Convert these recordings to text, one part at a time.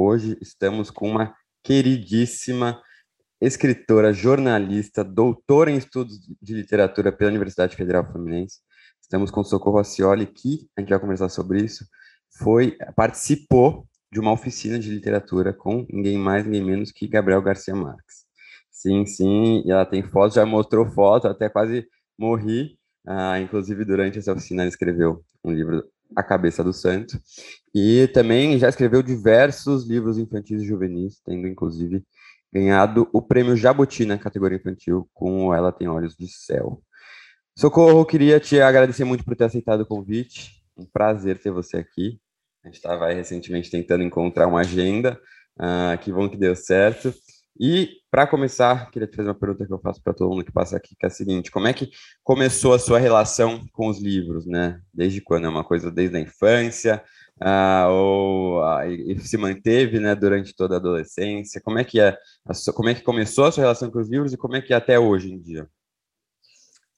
Hoje estamos com uma queridíssima escritora, jornalista, doutora em estudos de literatura pela Universidade Federal Fluminense. Estamos com Socorro Acioli, que a gente vai conversar sobre isso. Foi, participou de uma oficina de literatura com ninguém mais, ninguém menos que Gabriel Garcia Marques. Sim, sim, e ela tem fotos, já mostrou foto, até quase morri. Ah, inclusive, durante essa oficina, ela escreveu um livro a Cabeça do Santo. E também já escreveu diversos livros infantis e juvenis, tendo inclusive ganhado o prêmio Jabuti na categoria infantil com Ela Tem Olhos de Céu. Socorro, queria te agradecer muito por ter aceitado o convite. Um prazer ter você aqui. A gente estava recentemente tentando encontrar uma agenda. Uh, que bom que deu certo. E, para começar, queria te fazer uma pergunta que eu faço para todo mundo que passa aqui, que é a seguinte: como é que começou a sua relação com os livros, né? Desde quando? É uma coisa desde a infância? Ah, ou ah, e, se manteve, né, durante toda a adolescência? Como é que é? Como é que começou a sua relação com os livros e como é que é até hoje em dia?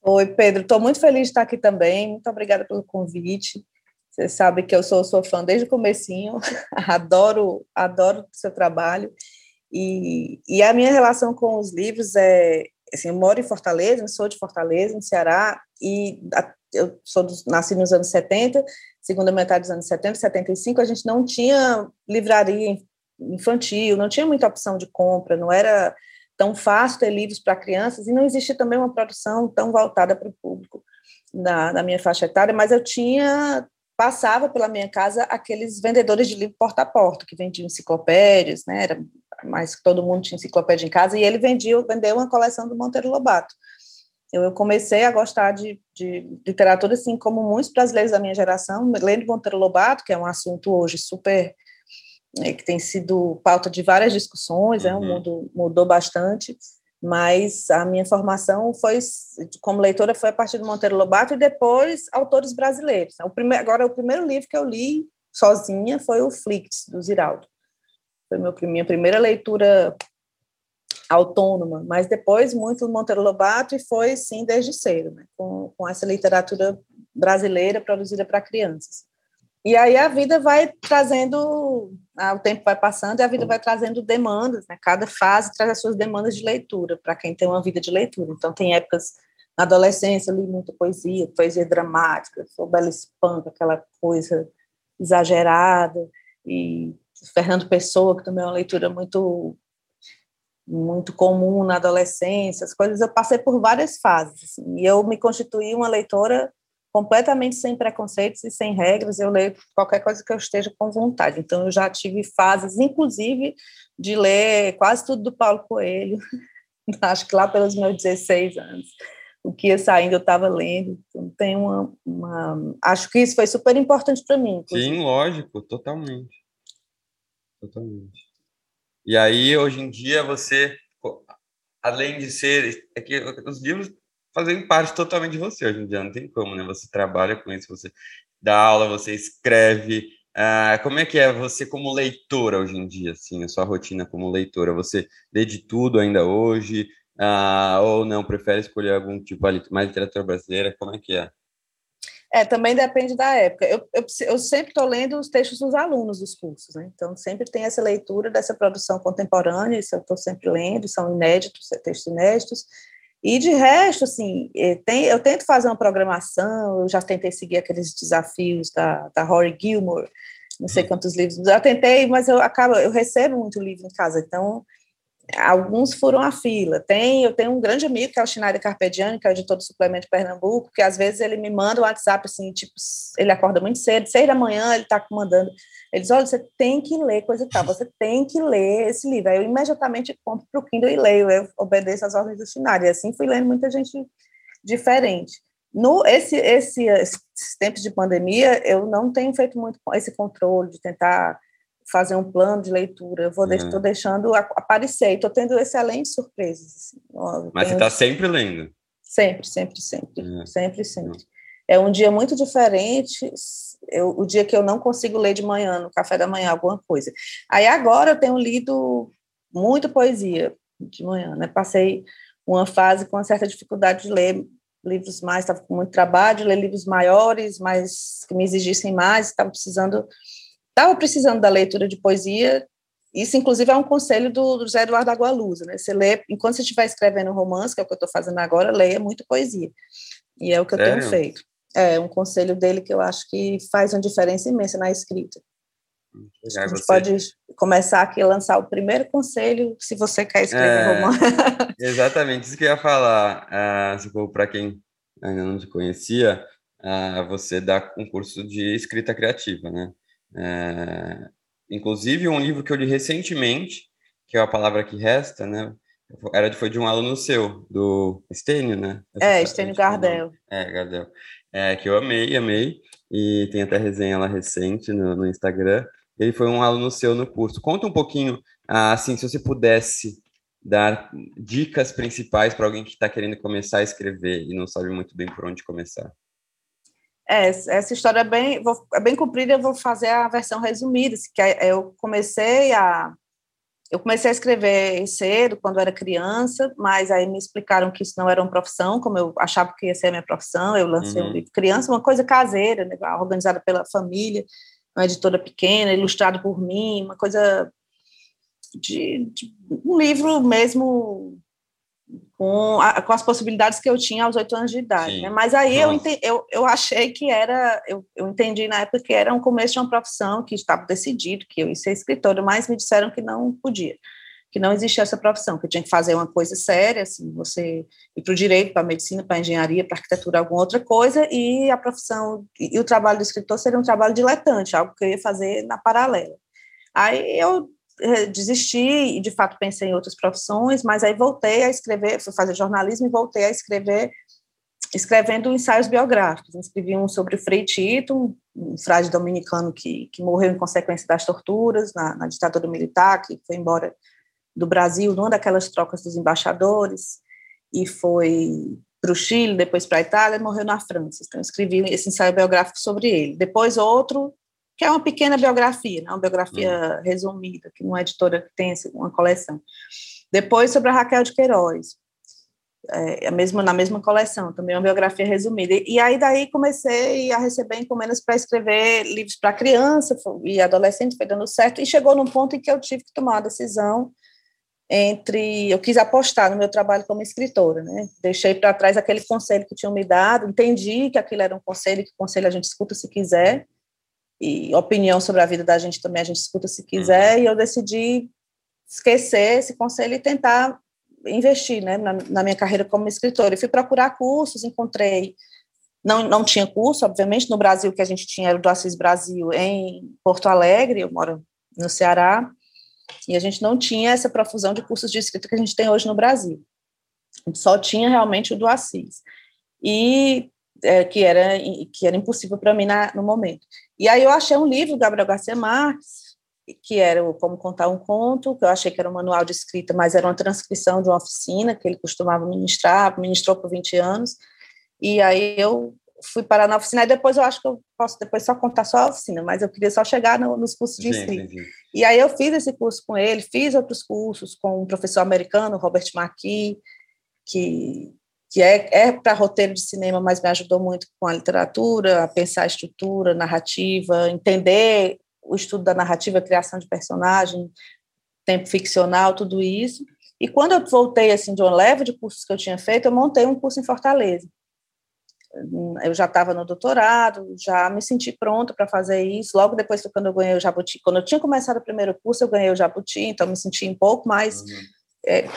Oi, Pedro. Estou muito feliz de estar aqui também. Muito obrigada pelo convite. Você sabe que eu sou sua fã desde o comecinho. adoro, adoro o seu trabalho. E, e a minha relação com os livros é, assim, eu moro em Fortaleza, sou de Fortaleza, no Ceará, e eu sou do, nasci nos anos 70, segunda metade dos anos 70, 75, a gente não tinha livraria infantil, não tinha muita opção de compra, não era tão fácil ter livros para crianças, e não existia também uma produção tão voltada para o público na, na minha faixa etária, mas eu tinha passava pela minha casa aqueles vendedores de livro porta a porta, que vendiam enciclopédias, né, era que todo mundo tinha enciclopédia em casa, e ele vendia, vendeu uma coleção do Monteiro Lobato. Eu, comecei a gostar de, de, literatura, assim, como muitos brasileiros da minha geração, lendo Monteiro Lobato, que é um assunto hoje super, né, que tem sido pauta de várias discussões, uhum. é, o mundo mudou bastante, mas a minha formação foi, como leitora, foi a partir do Monteiro Lobato e depois autores brasileiros. O primeiro, agora, o primeiro livro que eu li sozinha foi o Flix, do Ziraldo. Foi meu, minha primeira leitura autônoma, mas depois muito Monteiro Lobato e foi, sim, desde cedo, né, com, com essa literatura brasileira produzida para crianças. E aí a vida vai trazendo, o tempo vai passando e a vida vai trazendo demandas, né? Cada fase traz as suas demandas de leitura, para quem tem uma vida de leitura. Então, tem épocas, na adolescência, li muita poesia, poesia dramática, sou bela espanca, aquela coisa exagerada, e Fernando Pessoa, que também é uma leitura muito muito comum na adolescência, as coisas, eu passei por várias fases, assim, e eu me constituí uma leitora completamente sem preconceitos e sem regras, eu leio qualquer coisa que eu esteja com vontade, então eu já tive fases, inclusive, de ler quase tudo do Paulo Coelho, acho que lá pelos meus 16 anos, o que ia saindo eu estava lendo, então tem uma, uma, acho que isso foi super importante para mim. Inclusive. Sim, lógico, totalmente. Totalmente. E aí, hoje em dia, você, além de ser. É que os livros fazem parte totalmente de você hoje em dia, não tem como, né? Você trabalha com isso, você dá aula, você escreve. Ah, como é que é você como leitora hoje em dia, assim, a sua rotina como leitora? Você lê de tudo ainda hoje? Ah, ou não, prefere escolher algum tipo mais literatura brasileira? Como é que é? É, também depende da época. Eu, eu, eu sempre estou lendo os textos dos alunos dos cursos, né? então sempre tem essa leitura dessa produção contemporânea, isso eu estou sempre lendo, são inéditos, textos inéditos, e de resto, assim, é, tem, eu tento fazer uma programação, eu já tentei seguir aqueles desafios da, da Rory Gilmore, não sei uhum. quantos livros, já tentei, mas eu acabo, eu recebo muito livro em casa, então alguns foram a fila. Tem, eu tenho um grande amigo, que é o Schneider Carpediani, que é o editor do Suplemento Pernambuco, que às vezes ele me manda um WhatsApp, assim, tipo, ele acorda muito cedo, seis da manhã, ele está mandando, ele diz, olha, você tem que ler coisa e tal, você tem que ler esse livro. Aí eu imediatamente compro para o Kindle e leio, eu obedeço às ordens do Schneider, e assim fui lendo muita gente diferente. No esse, esse, esses tempos de pandemia, eu não tenho feito muito esse controle de tentar fazer um plano de leitura, eu vou estou deixando aparecer, estou tendo excelentes surpresas. Assim. Mas você está sempre lendo? Sempre, sempre, sempre, é. sempre, sempre. É um dia muito diferente, eu, o dia que eu não consigo ler de manhã, no café da manhã, alguma coisa. Aí agora eu tenho lido muito poesia de manhã, né? Passei uma fase com uma certa dificuldade de ler livros mais, estava com muito trabalho, de ler livros maiores, mas que me exigissem mais, estava precisando, estava precisando da leitura de poesia. Isso, inclusive, é um conselho do, do José Eduardo Agualusa, né? Você lê, enquanto você estiver escrevendo romance, que é o que eu estou fazendo agora, leia muito poesia. E é o que eu tenho feito. É um conselho dele que eu acho que faz uma diferença imensa na escrita. a gente você... pode começar aqui a lançar o primeiro conselho, se você quer escrever é, romance. Exatamente, isso que eu ia falar. Uh, para quem ainda não te conhecia, uh, você dá concurso de escrita criativa, né? Uh, inclusive, um livro que eu li recentemente, que é a palavra que resta, né? Era, foi de um aluno seu, do Estênio, né? Essa é, Estênio Gardel. É, Gardel é, que eu amei, amei, e tem até resenha lá recente no, no Instagram. Ele foi um aluno seu no curso. Conta um pouquinho, assim, se você pudesse dar dicas principais para alguém que está querendo começar a escrever e não sabe muito bem por onde começar. É, essa história é bem, é bem comprida, eu vou fazer a versão resumida, que é, eu comecei a eu comecei a escrever cedo, quando era criança, mas aí me explicaram que isso não era uma profissão, como eu achava que ia ser a minha profissão. Eu lancei uhum. um livro criança, uma coisa caseira, né, organizada pela família, uma editora pequena, ilustrado por mim, uma coisa de, de um livro mesmo com, a, com as possibilidades que eu tinha aos oito anos de idade. Né? Mas aí eu, eu, eu achei que era, eu, eu entendi na época que era um começo de uma profissão, que estava decidido, que eu ia ser escritora, mas me disseram que não podia, que não existia essa profissão, que eu tinha que fazer uma coisa séria, assim, você ir para o direito, para a medicina, para a engenharia, para a arquitetura, alguma outra coisa, e a profissão, e, o trabalho do escritor seria um trabalho diletante, algo que eu ia fazer na paralela. Aí eu desisti e de fato pensei em outras profissões, mas aí voltei a escrever, fui fazer jornalismo e voltei a escrever escrevendo ensaios biográficos. Escrevi um sobre Frei Tito, um frade dominicano que, que morreu em consequência das torturas na, na ditadura militar, que foi embora do Brasil numa daquelas trocas dos embaixadores e foi para o Chile, depois para a Itália, e morreu na França. Então, escrevi esse ensaio biográfico sobre ele. Depois, outro que é uma pequena biografia, né? uma biografia uhum. resumida, que uma editora que tem uma coleção. Depois, sobre a Raquel de Queiroz, é, é mesmo, na mesma coleção, também uma biografia resumida. E, e aí, daí, comecei a receber encomendas para escrever livros para criança e adolescente, foi dando certo, e chegou num ponto em que eu tive que tomar uma decisão entre eu quis apostar no meu trabalho como escritora, né? Deixei para trás aquele conselho que tinham me dado, entendi que aquilo era um conselho, que conselho a gente escuta se quiser, e opinião sobre a vida da gente também a gente escuta se quiser, uhum. e eu decidi esquecer esse conselho e tentar investir né, na, na minha carreira como escritora. E fui procurar cursos, encontrei, não, não tinha curso, obviamente, no Brasil que a gente tinha era o do Assis Brasil em Porto Alegre, eu moro no Ceará, e a gente não tinha essa profusão de cursos de escrita que a gente tem hoje no Brasil. A gente só tinha realmente o do Assis. E é, que, era, que era impossível para mim na, no momento. E aí eu achei um livro do Gabriel Garcia Marques, que era o Como Contar um Conto, que eu achei que era um manual de escrita, mas era uma transcrição de uma oficina que ele costumava ministrar, ministrou por 20 anos, e aí eu fui parar na oficina, e depois eu acho que eu posso depois só contar só a oficina, mas eu queria só chegar no, nos cursos de escrita. E aí eu fiz esse curso com ele, fiz outros cursos com um professor americano, Robert McKee, que que é, é para roteiro de cinema, mas me ajudou muito com a literatura, a pensar a estrutura, narrativa, entender o estudo da narrativa, a criação de personagem, tempo ficcional, tudo isso. E quando eu voltei assim de uma leve de cursos que eu tinha feito, eu montei um curso em Fortaleza. Eu já estava no doutorado, já me senti pronta para fazer isso. Logo depois, quando eu ganhei o Jabuti, quando eu tinha começado o primeiro curso, eu ganhei o Jabuti, então me senti um pouco mais uhum. é,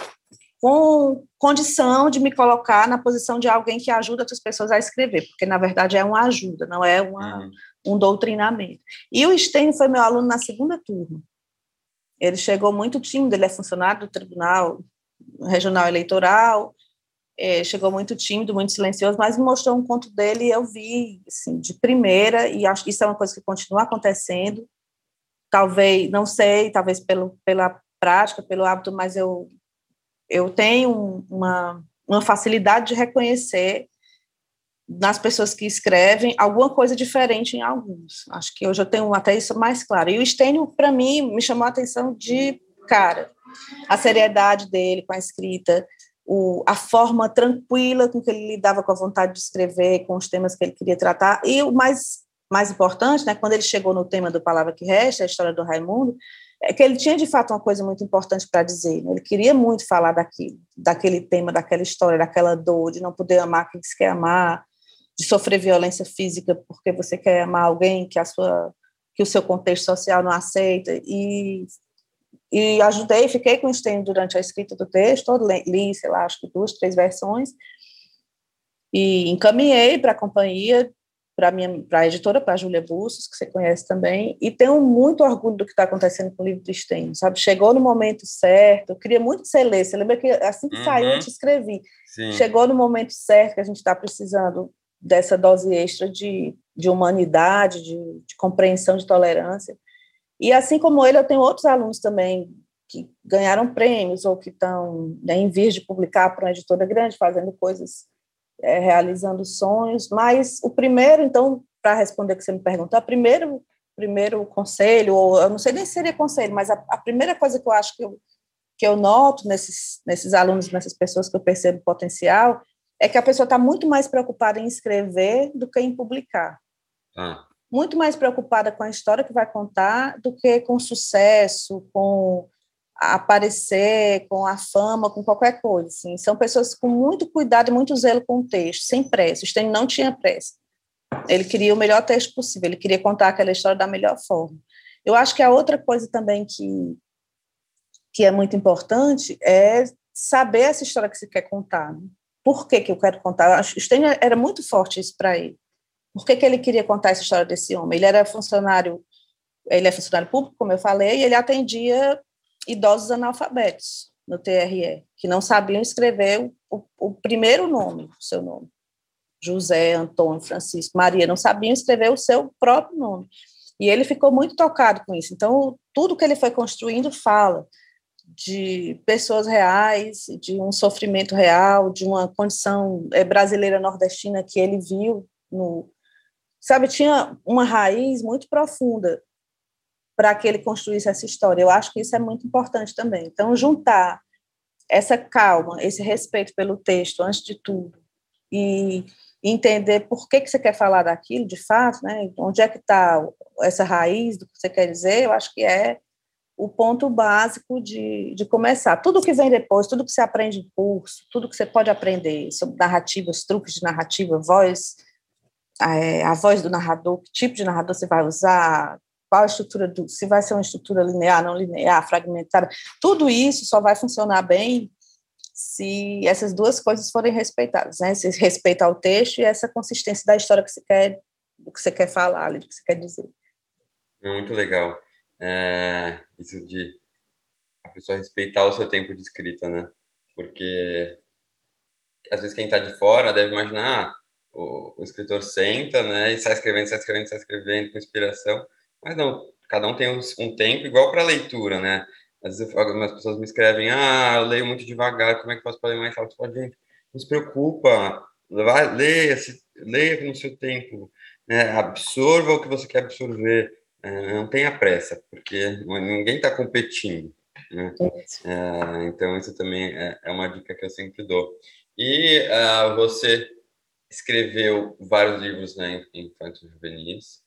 com condição de me colocar na posição de alguém que ajuda outras pessoas a escrever, porque na verdade é uma ajuda, não é uma, uhum. um doutrinamento. E o Stein foi meu aluno na segunda turma. Ele chegou muito tímido, ele é funcionário do Tribunal Regional Eleitoral, é, chegou muito tímido, muito silencioso, mas me mostrou um conto dele e eu vi assim, de primeira, e acho que isso é uma coisa que continua acontecendo, talvez, não sei, talvez pelo, pela prática, pelo hábito, mas eu, eu tenho uma, uma facilidade de reconhecer nas pessoas que escrevem alguma coisa diferente em alguns. Acho que hoje eu tenho até isso mais claro. E o Stênio, para mim, me chamou a atenção de cara. A seriedade dele com a escrita, o, a forma tranquila com que ele lidava com a vontade de escrever, com os temas que ele queria tratar, e o mais, mais importante, né, quando ele chegou no tema do Palavra que Resta, a história do Raimundo, é que ele tinha de fato uma coisa muito importante para dizer. Né? Ele queria muito falar daquilo, daquele tema, daquela história, daquela dor, de não poder amar quem se quer amar, de sofrer violência física porque você quer amar alguém que a sua que o seu contexto social não aceita e e ajudei, fiquei com o Stênio durante a escrita do texto, li, sei lá, acho que duas, três versões, e encaminhei para a companhia, para a editora, para a Júlia Bustos, que você conhece também, e tenho muito orgulho do que está acontecendo com o livro do Stênio, sabe? Chegou no momento certo, eu queria muito que você lesse, você lembra que assim que uhum. saiu eu te escrevi, Sim. chegou no momento certo que a gente está precisando dessa dose extra de, de humanidade, de, de compreensão, de tolerância, e assim como ele, eu tenho outros alunos também que ganharam prêmios ou que estão né, em vias de publicar para uma editora grande, fazendo coisas, é, realizando sonhos. Mas o primeiro, então, para responder o que você me perguntou, o primeiro, primeiro conselho, ou eu não sei nem se seria conselho, mas a, a primeira coisa que eu acho que eu, que eu noto nesses, nesses alunos, nessas pessoas que eu percebo potencial, é que a pessoa está muito mais preocupada em escrever do que em publicar. Ah muito mais preocupada com a história que vai contar do que com sucesso, com aparecer, com a fama, com qualquer coisa. Assim. São pessoas com muito cuidado e muito zelo com o texto, sem pressa. O Stênio não tinha pressa. Ele queria o melhor texto possível, ele queria contar aquela história da melhor forma. Eu acho que a outra coisa também que, que é muito importante é saber essa história que você quer contar. Né? Por que, que eu quero contar? O Stênio era muito forte isso para ele. Por que, que ele queria contar essa história desse homem? Ele era funcionário, ele é funcionário público, como eu falei, e ele atendia idosos analfabetos no TRE, que não sabiam escrever o, o primeiro nome, o seu nome. José, Antônio, Francisco, Maria, não sabiam escrever o seu próprio nome. E ele ficou muito tocado com isso. Então, tudo que ele foi construindo fala de pessoas reais, de um sofrimento real, de uma condição eh, brasileira nordestina que ele viu no, sabe, tinha uma raiz muito profunda para que ele construísse essa história. Eu acho que isso é muito importante também. Então, juntar essa calma, esse respeito pelo texto, antes de tudo, e entender por que, que você quer falar daquilo, de fato, né? onde é que está essa raiz do que você quer dizer, eu acho que é o ponto básico de, de começar. Tudo que vem depois, tudo que você aprende em curso, tudo que você pode aprender sobre narrativas, truques de narrativa, voz, é, a voz do narrador, que tipo de narrador você vai usar, qual a estrutura do, se vai ser uma estrutura linear, não linear, fragmentada, tudo isso só vai funcionar bem se essas duas coisas forem respeitadas, né? Se respeitar o texto e essa consistência da história que você quer, do que você quer falar, do que você quer dizer. Muito legal. É, isso de a pessoa respeitar o seu tempo de escrita, né? Porque às vezes quem está de fora deve imaginar, ah, o, o, escritor senta, né, e sai escrevendo, sai escrevendo, sai escrevendo com inspiração, mas não, cada um tem um, tempo igual para leitura, né? Às vezes algumas pessoas me escrevem, ah, eu leio muito devagar, como é que posso ler mais rápido? Falo, gente, não se preocupa, vai, leia, se, leia no seu tempo, né, absorva o que você quer absorver, é, não tenha pressa, porque ninguém está competindo, né? É, então isso também é, é, uma dica que eu sempre dou. E uh, você escreveu vários livros né, infantos juvenis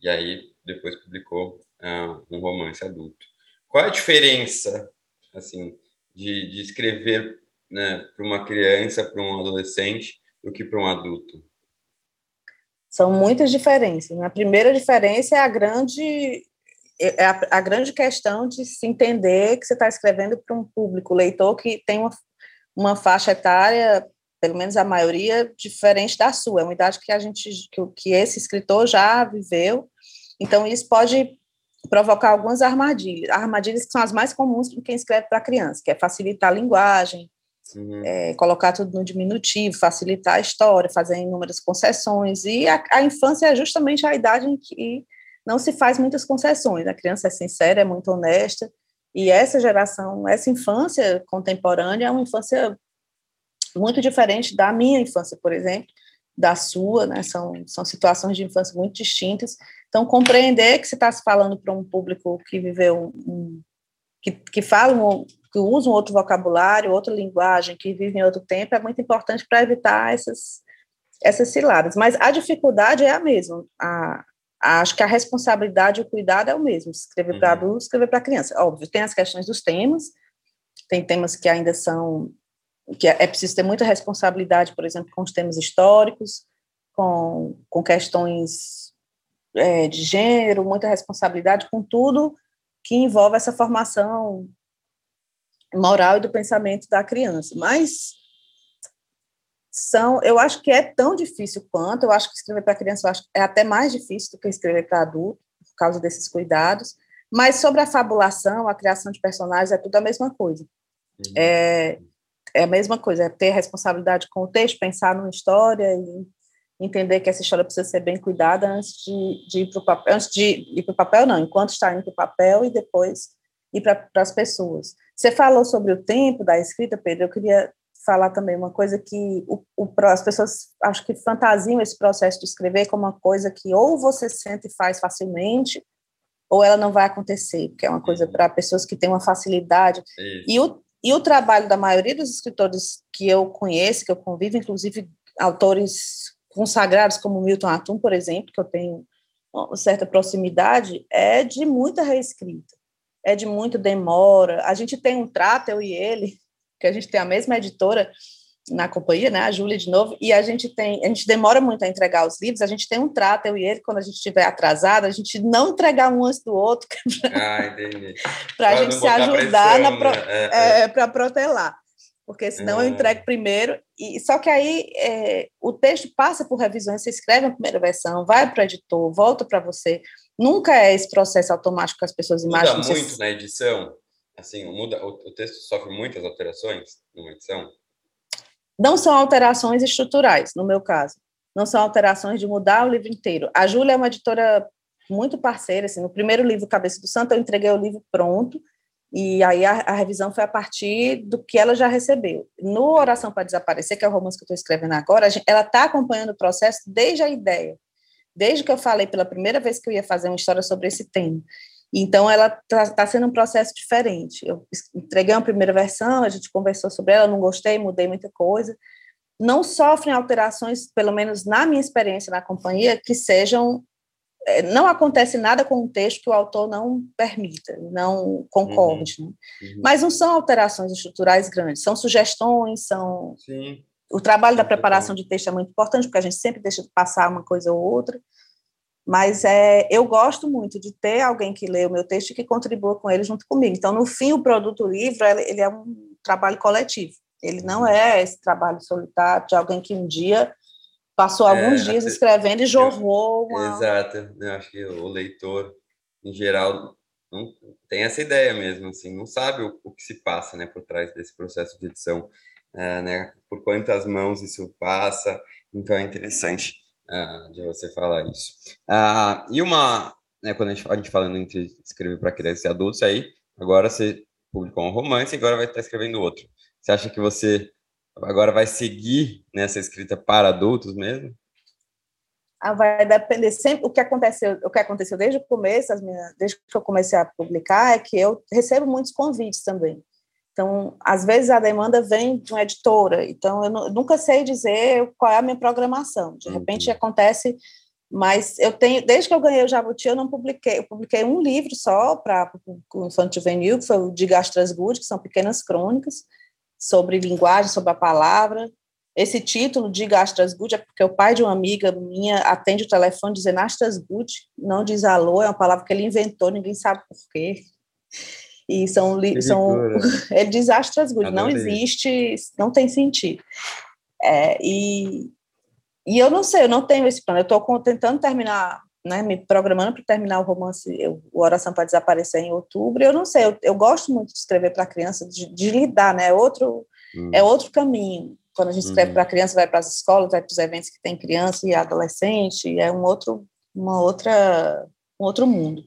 e aí depois publicou uh, um romance adulto. Qual é a diferença, assim, de, de escrever né, para uma criança, para um adolescente, do que para um adulto? São muitas diferenças. Né? A primeira diferença é a grande é a, a grande questão de se entender que você está escrevendo para um público leitor que tem uma, uma faixa etária pelo menos a maioria, diferente da sua. É uma idade que a gente, que, que esse escritor já viveu. Então, isso pode provocar algumas armadilhas. Armadilhas que são as mais comuns de quem escreve para criança, que é facilitar a linguagem, uhum. é, colocar tudo no diminutivo, facilitar a história, fazer inúmeras concessões. E a, a infância é justamente a idade em que não se faz muitas concessões. A criança é sincera, é muito honesta, e essa geração, essa infância contemporânea é uma infância muito diferente da minha infância, por exemplo, da sua, né? São, são situações de infância muito distintas. Então, compreender que você está se falando para um público que viveu um, que, que fala, um, que usa um outro vocabulário, outra linguagem, que vive em outro tempo, é muito importante para evitar essas, essas ciladas. Mas a dificuldade é a mesma. A, a, acho que a responsabilidade e o cuidado é o mesmo. Escrever uhum. para adulto, escrever para criança. Óbvio, tem as questões dos temas, tem temas que ainda são que é, é preciso ter muita responsabilidade, por exemplo, com os temas históricos, com, com questões é, de gênero, muita responsabilidade com tudo que envolve essa formação moral e do pensamento da criança. Mas são, eu acho que é tão difícil quanto, eu acho que escrever para criança é até mais difícil do que escrever para adulto, por causa desses cuidados. Mas sobre a fabulação, a criação de personagens, é tudo a mesma coisa. Uhum. É, é a mesma coisa, é ter responsabilidade com o texto, pensar numa história e entender que essa história precisa ser bem cuidada antes de, de ir para o papel, antes de ir para o papel, não, enquanto está indo para o papel e depois ir para as pessoas. Você falou sobre o tempo da escrita, Pedro, eu queria falar também uma coisa que o, o, as pessoas acho que fantasiam esse processo de escrever como uma coisa que ou você sente e faz facilmente, ou ela não vai acontecer, porque é uma coisa para pessoas que têm uma facilidade. E o, e o trabalho da maioria dos escritores que eu conheço, que eu convivo, inclusive autores consagrados como Milton Atum, por exemplo, que eu tenho uma certa proximidade, é de muita reescrita, é de muita demora. A gente tem um trato, eu e ele, que a gente tem a mesma editora, na companhia, né, a Júlia de novo, e a gente tem, a gente demora muito a entregar os livros, a gente tem um trato, eu e ele, quando a gente estiver atrasado, a gente não entregar um antes do outro, para ah, a gente se ajudar né? é, é. para protelar, porque senão eu é. entrego primeiro, e só que aí é, o texto passa por revisões, você escreve a primeira versão, vai para o editor, volta para você, nunca é esse processo automático que as pessoas imaginam. Muda muito na edição? Assim, muda, o, o texto sofre muitas alterações numa edição? Não são alterações estruturais, no meu caso. Não são alterações de mudar o livro inteiro. A Júlia é uma editora muito parceira. Assim, no primeiro livro, Cabeça do Santo, eu entreguei o livro pronto, e aí a, a revisão foi a partir do que ela já recebeu. No Oração para Desaparecer, que é o romance que eu estou escrevendo agora, gente, ela está acompanhando o processo desde a ideia. Desde que eu falei pela primeira vez que eu ia fazer uma história sobre esse tema. Então, ela está tá sendo um processo diferente. Eu entreguei uma primeira versão, a gente conversou sobre ela, não gostei, mudei muita coisa. Não sofrem alterações, pelo menos na minha experiência na companhia, que sejam. É, não acontece nada com o texto que o autor não permita, não concorde. Uhum. Né? Uhum. Mas não são alterações estruturais grandes, são sugestões, são. Sim. O trabalho da preparação de texto é muito importante, porque a gente sempre deixa de passar uma coisa ou outra mas é, eu gosto muito de ter alguém que lê o meu texto e que contribua com ele junto comigo. Então, no fim, o produto livro ele é um trabalho coletivo. Ele não é esse trabalho solitário de alguém que um dia passou é, alguns dias escrevendo e jorrou uma... Exato. Eu acho que o leitor, em geral, não tem essa ideia mesmo, assim, não sabe o, o que se passa, né, por trás desse processo de edição, é, né, por quantas mãos isso passa. Então, é interessante ah, de você falar isso. Ah, e uma, né, quando a gente, a gente falando entre escrever para crianças e adultos, aí agora você publicou um romance e agora vai estar escrevendo outro. Você acha que você agora vai seguir nessa escrita para adultos mesmo? Ah, vai depender sempre o que aconteceu o que aconteceu desde o começo minhas, desde que eu comecei a publicar é que eu recebo muitos convites também então, às vezes a demanda vem de uma editora, então eu, nunca sei dizer qual é a minha programação. De repente uhum. acontece, mas eu tenho, desde que eu ganhei o Jabuti, eu não publiquei, eu publiquei um livro só para o Infanto Juvenil, que foi o de Gastrasgood, que são pequenas crônicas sobre linguagem, sobre a palavra. Esse título de Gastrasgood é porque o pai de uma amiga minha atende o telefone dizendo Astrasgood, não diz alô, é uma palavra que ele inventou, ninguém sabe por quê. E são, são é desastres good, não existe, não tem sentido. É, e, e eu não sei, eu não tenho esse plano. Eu estou tentando terminar, né, me programando para terminar o romance, eu, o Oração para Desaparecer em outubro. Eu não sei, eu, eu gosto muito de escrever para criança, de, de, lidar, né? É outro, hum. é outro caminho. Quando a gente escreve hum. para criança, vai para as escolas, vai para os eventos que tem criança e adolescente, é um outro, uma outra um outro mundo.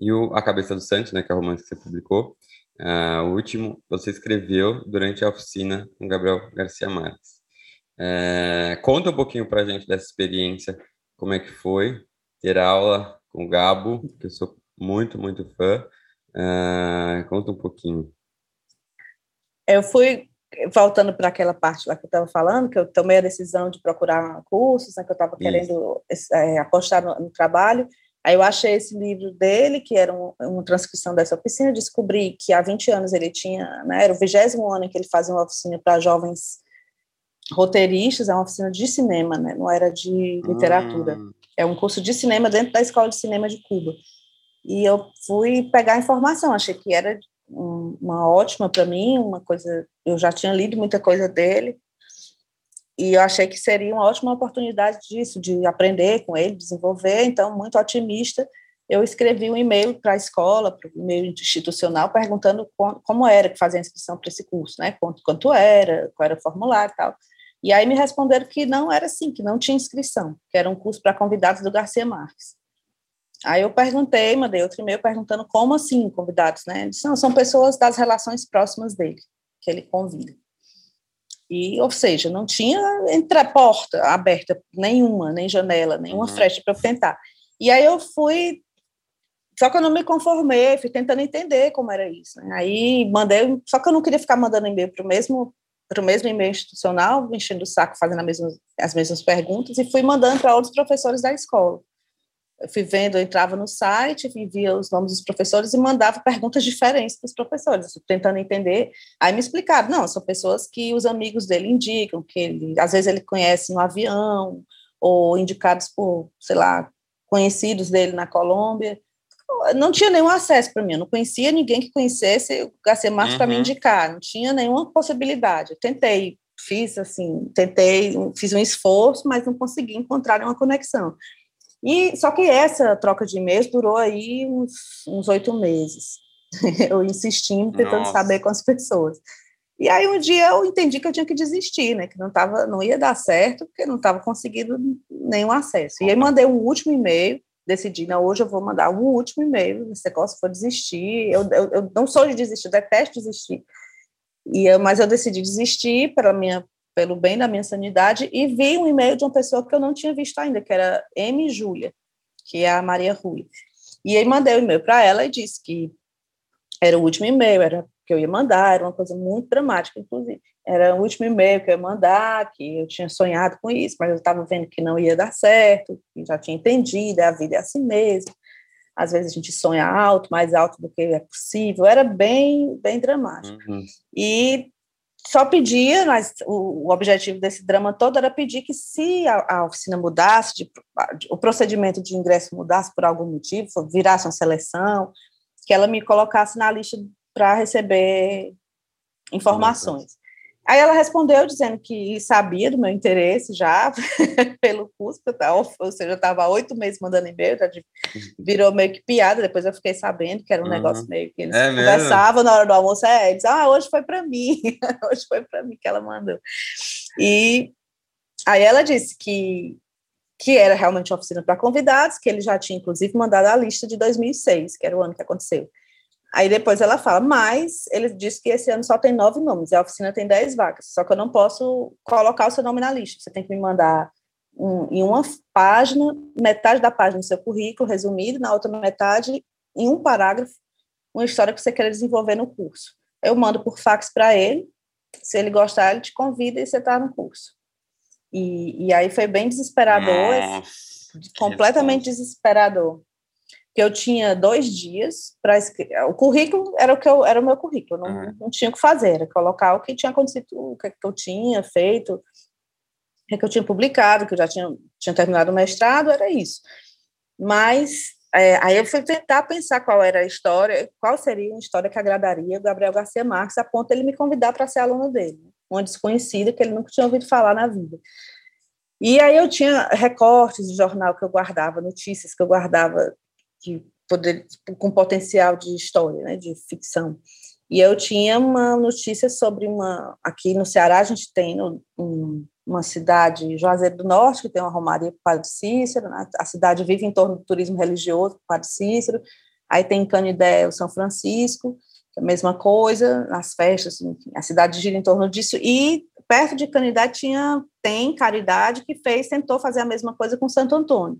E o A Cabeça do Santos, né, que é o romance que você publicou, uh, o último, você escreveu durante a oficina com Gabriel Garcia Marques. É, conta um pouquinho para a gente dessa experiência, como é que foi ter aula com o Gabo, que eu sou muito, muito fã. Uh, conta um pouquinho. Eu fui voltando para aquela parte lá que eu estava falando, que eu tomei a decisão de procurar cursos, né, que eu estava querendo é, apostar no, no, trabalho. Aí eu achei esse livro dele, que era um, uma transcrição dessa oficina, descobri que há 20 anos ele tinha, né, era o vigésimo ano em que ele fazia uma oficina para jovens roteiristas, é uma oficina de cinema, né, não era de literatura. Hum. É um curso de cinema dentro da Escola de Cinema de Cuba. E eu fui pegar informação, achei que era uma ótima para mim, uma coisa, eu já tinha lido muita coisa dele, e eu achei que seria uma ótima oportunidade disso, de aprender com ele, desenvolver, então, muito otimista, eu escrevi um e-mail para a escola, para o e-mail institucional, perguntando como era que fazia a inscrição para esse curso, né, quanto, quanto era, qual era o formulário e tal, e aí me responderam que não era assim, que não tinha inscrição, que era um curso para convidados do Garcia Marques. Aí eu perguntei, mandei outro e-mail perguntando como assim convidados, né? Disse, não, são pessoas das relações próximas dele, que ele convida. E, ou seja, não tinha entre porta aberta nenhuma, nem janela, nenhuma uhum. fresta para eu tentar. E aí eu fui, só que eu não me conformei, fui tentando entender como era isso. Né? Aí mandei, só que eu não queria ficar mandando e-mail para o mesmo para o mesmo e-mail institucional, enchendo o saco, fazendo mesma, as mesmas perguntas, e fui mandando para outros professores da escola eu fui vendo, eu entrava no site, via os nomes dos professores e mandava perguntas diferentes para os professores, tentando entender. Aí me explicaram, não, são pessoas que os amigos dele indicam, que ele, às vezes ele conhece no avião, ou indicados por, sei lá, conhecidos dele na Colômbia. Não tinha nenhum acesso para mim, eu não conhecia ninguém que conhecesse o Garcia Marques uhum. para me indicar, não tinha nenhuma possibilidade. Eu tentei, fiz assim, tentei, fiz um esforço, mas não consegui encontrar nenhuma conexão. E só que essa troca de e-mails durou aí uns oito meses. eu insistindo, tentando Nossa. saber com as pessoas. E aí um dia eu entendi que eu tinha que desistir, né? Que não tava, não ia dar certo, porque não estava conseguindo nenhum acesso. E aí mandei um último e-mail, decidi, não, hoje eu vou mandar um último e-mail, esse negócio for desistir. Eu, eu, eu não sou de desistir, eu detesto desistir. E eu, mas eu decidi desistir pela minha pelo bem da minha sanidade, e vi um e-mail de uma pessoa que eu não tinha visto ainda, que era M. Júlia, que é a Maria Rui. E aí mandei o um e-mail para ela e disse que era o último e-mail, era que eu ia mandar, era uma coisa muito dramática, inclusive. Era o último e-mail que eu ia mandar, que eu tinha sonhado com isso, mas eu estava vendo que não ia dar certo, que já tinha entendido, a vida é assim mesmo. Às vezes a gente sonha alto, mais alto do que é possível. Era bem, bem dramático. Uhum. E só pedia, mas o, o, objetivo desse drama todo era pedir que se a, a oficina mudasse, de, o procedimento de ingresso mudasse por algum motivo, virasse uma seleção, que ela me colocasse na lista para receber informações. Aí ela respondeu dizendo que sabia do meu interesse já pelo curso, ou seja, eu estava oito meses mandando e-mail, já virou meio que piada, depois eu fiquei sabendo que era um uhum. negócio meio que eles é conversavam na hora do almoço, é, eles, ah, hoje foi para mim, hoje foi para mim que ela mandou. E aí ela disse que que era realmente uma oficina para convidados, que ele já tinha inclusive mandado a lista de 2006, que era o ano que aconteceu. Aí depois ela fala, mas ele disse que esse ano só tem nove nomes, e a oficina tem dez vagas, só que eu não posso colocar o seu nome na lista, você tem que me mandar um, em uma página, metade da página do seu currículo resumido, na outra metade, em um parágrafo, uma história que você quer desenvolver no curso. Eu mando por fax para ele, se ele gostar, ele te convida e você está no curso. E, e aí foi bem desesperador, Nossa, completamente desesperador que eu tinha dois dias para o currículo era o que eu, era o meu currículo, não, uhum. não tinha o que fazer, era colocar o que tinha acontecido, o que, eu tinha feito, o que eu tinha publicado, que eu já tinha, tinha terminado o mestrado, era isso. Mas é, aí eu fui tentar pensar qual era a história, qual seria a história que agradaria o Gabriel Garcia Marques, a ponto de ele me convidar para ser aluna dele, uma desconhecida que ele nunca tinha ouvido falar na vida. E aí eu tinha recortes de jornal que eu guardava, notícias que eu guardava de poder, com potencial de história, né, de ficção. E eu tinha uma notícia sobre uma. Aqui no Ceará, a gente tem um, uma cidade, Juazeiro do Norte, que tem uma romaria para o Padre Cícero, né? a cidade vive em torno do turismo religioso para o Padre Cícero, aí tem Canidé, o São Francisco, é a mesma coisa, nas festas, enfim, a cidade gira em torno disso, e perto de Canidé tinha, tem Caridade, que fez, tentou fazer a mesma coisa com Santo Antônio.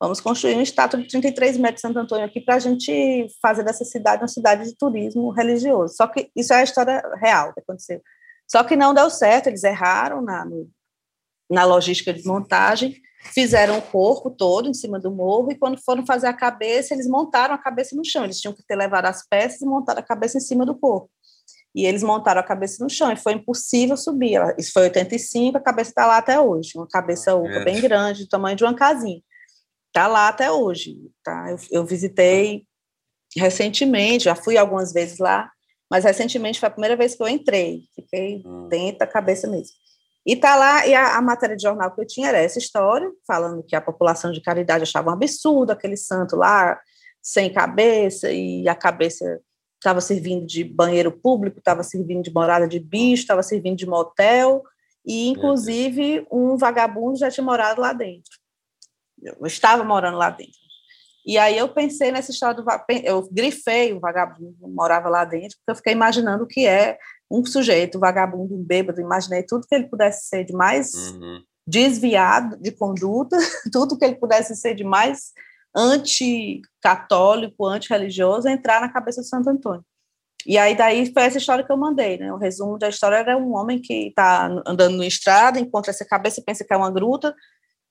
Vamos construir um estátua de 33 metros de Santo Antônio aqui para a gente fazer dessa cidade uma cidade de turismo religioso. Só que isso é a história real que aconteceu. Só que não deu certo, eles erraram na, no, na logística de montagem, fizeram o corpo todo em cima do morro, e quando foram fazer a cabeça, eles montaram a cabeça no chão, eles tinham que ter levado as peças e montar a cabeça em cima do corpo. E eles montaram a cabeça no chão, e foi impossível subir. Isso foi 85, a cabeça está lá até hoje, uma cabeça oca bem grande, do tamanho de uma casinha. Está lá até hoje. Tá? Eu, eu visitei recentemente, já fui algumas vezes lá, mas recentemente foi a primeira vez que eu entrei, fiquei hum. dentro da cabeça mesmo. E tá lá, e a, a, matéria de jornal que eu tinha era essa história, falando que a população de caridade achava um absurdo aquele santo lá, sem cabeça, e a cabeça estava servindo de banheiro público, estava servindo de morada de bicho, estava servindo de motel, e inclusive um vagabundo já tinha morado lá dentro. Eu estava morando lá dentro. E aí eu pensei nessa história do eu grifei o vagabundo, morava lá dentro, porque eu fiquei imaginando o que é um sujeito vagabundo, um bêbado, imaginei tudo que ele pudesse ser de mais uhum. desviado de conduta, tudo que ele pudesse ser de mais anticatólico, antirreligioso, entrar na cabeça de Santo Antônio. E aí daí foi essa história que eu mandei, né? O resumo da história era um homem que está andando na estrada, encontra essa cabeça, pensa que é uma gruta,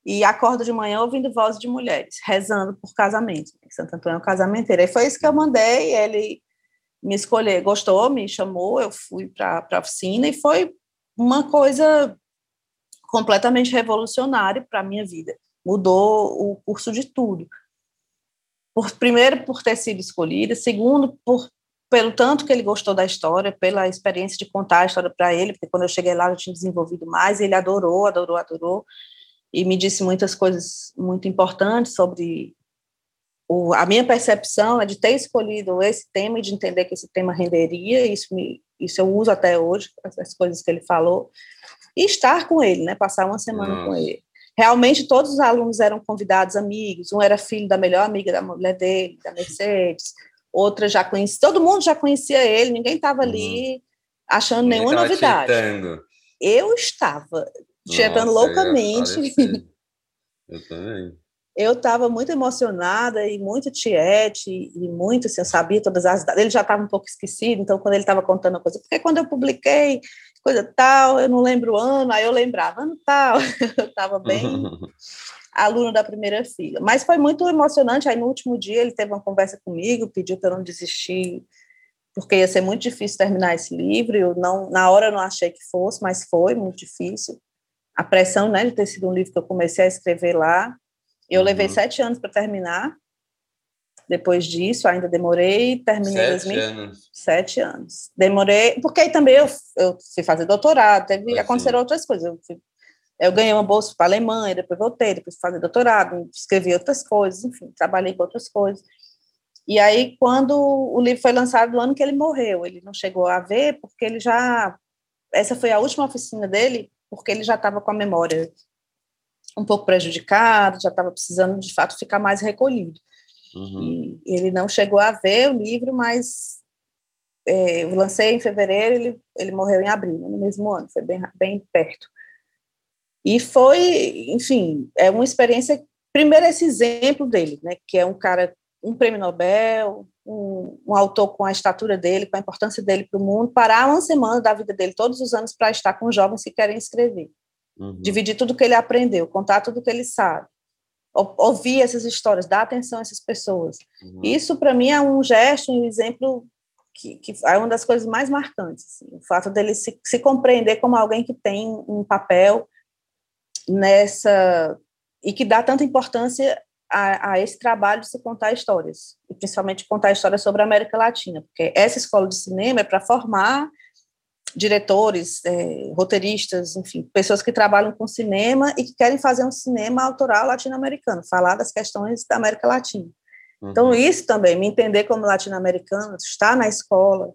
e acorda de manhã ouvindo vozes de mulheres, rezando por casamento. Santo Antônio é um casamenteiro. E foi isso que eu mandei, ele me escolheu, gostou, me chamou, eu fui para a oficina e foi uma coisa completamente revolucionária para a minha vida. Mudou o curso de tudo. Por, primeiro, por ter sido escolhida, segundo, por, pelo tanto que ele gostou da história, pela experiência de contar a história para ele, porque quando eu cheguei lá eu tinha desenvolvido mais, ele adorou, adorou, adorou, e me disse muitas coisas muito importantes sobre o, a minha percepção é de ter escolhido esse tema e de entender que esse tema renderia, isso, me, isso eu uso até hoje, as coisas que ele falou, e estar com ele, né, passar uma semana Nossa. com ele. Realmente todos os alunos eram convidados amigos, um era filho da melhor amiga da mulher dele, da Mercedes, outra já conhecia, todo mundo já conhecia ele, ninguém estava ali uhum. achando ninguém nenhuma novidade. Eu estava tietando loucamente. Eu também eu estava muito emocionada e muito tiete e muito, assim, eu sabia todas as datas. Ele já estava um pouco esquecido, então quando ele estava contando a coisa, porque quando eu publiquei coisa tal, eu não lembro o ano, aí eu lembrava, ano tal, eu estava bem aluno da primeira fila. Mas foi muito emocionante, aí no último dia ele teve uma conversa comigo, pediu para eu não desistir, porque ia ser muito difícil terminar esse livro, eu não, na hora eu não achei que fosse, mas foi muito difícil. A pressão, né, de ter sido um livro que eu comecei a escrever lá, eu levei uhum. sete anos para terminar. Depois disso, ainda demorei, terminei sete 2000, anos. Sete anos. Demorei, porque aí também eu, eu fui fazer doutorado, teve, aconteceram outras coisas. Eu, fui, eu ganhei uma bolsa para a Alemanha, depois voltei, depois fui fazer doutorado, escrevi outras coisas, enfim, trabalhei com outras coisas. E aí, quando o livro foi lançado, no ano que ele morreu, ele não chegou a ver, porque ele já. Essa foi a última oficina dele, porque ele já estava com a memória um pouco prejudicado, já estava precisando, de fato, ficar mais recolhido. Uhum. E ele não chegou a ver o livro, mas é, eu lancei em fevereiro, ele, ele morreu em abril, no mesmo ano, foi bem, bem perto. E foi, enfim, é uma experiência. Primeiro, esse exemplo dele, né, que é um cara, um prêmio Nobel, um, um autor com a estatura dele, com a importância dele para o mundo, parar uma semana da vida dele todos os anos para estar com jovens que querem escrever. Uhum. Dividir tudo que ele aprendeu, contar tudo que ele sabe, ouvir essas histórias, dar atenção a essas pessoas. Uhum. Isso, para mim, é um gesto, um exemplo que, que, é uma das coisas mais marcantes. Assim, o fato dele se, se compreender como alguém que tem um papel nessa. e que dá tanta importância a, a, esse trabalho de se contar histórias, e principalmente contar histórias sobre a América Latina, porque essa escola de cinema é para formar diretores, é, roteiristas, enfim, pessoas que trabalham com cinema e que querem fazer um cinema autoral latino-americano, falar das questões da América Latina. Uhum. Então, isso também, me entender como latino-americano, estar na escola,